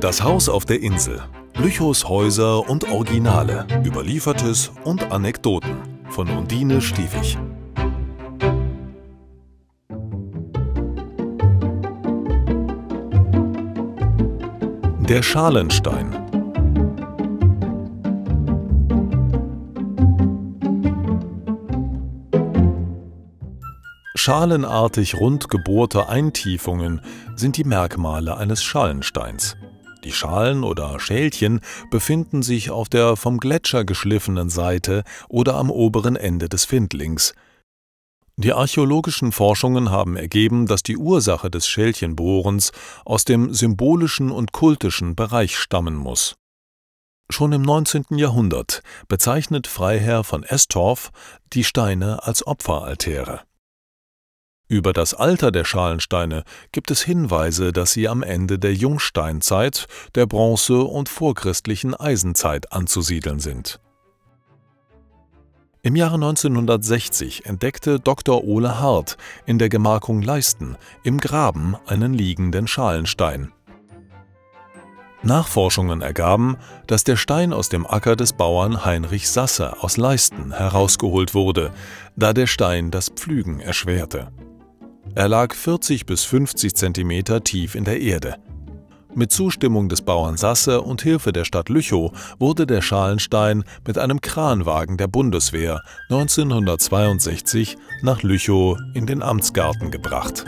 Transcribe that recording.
Das Haus auf der Insel. Lüchows Häuser und Originale. Überliefertes und Anekdoten. Von Undine Stiefig. Der Schalenstein. Schalenartig rund gebohrte Eintiefungen sind die Merkmale eines Schalensteins. Die Schalen oder Schälchen befinden sich auf der vom Gletscher geschliffenen Seite oder am oberen Ende des Findlings. Die archäologischen Forschungen haben ergeben, dass die Ursache des Schälchenbohrens aus dem symbolischen und kultischen Bereich stammen muss. Schon im 19. Jahrhundert bezeichnet Freiherr von Estorff die Steine als Opferaltäre. Über das Alter der Schalensteine gibt es Hinweise, dass sie am Ende der Jungsteinzeit, der Bronze- und vorchristlichen Eisenzeit anzusiedeln sind. Im Jahre 1960 entdeckte Dr. Ole Hart in der Gemarkung Leisten im Graben einen liegenden Schalenstein. Nachforschungen ergaben, dass der Stein aus dem Acker des Bauern Heinrich Sasse aus Leisten herausgeholt wurde, da der Stein das Pflügen erschwerte. Er lag 40 bis 50 Zentimeter tief in der Erde. Mit Zustimmung des Bauern Sasse und Hilfe der Stadt Lüchow wurde der Schalenstein mit einem Kranwagen der Bundeswehr 1962 nach Lüchow in den Amtsgarten gebracht.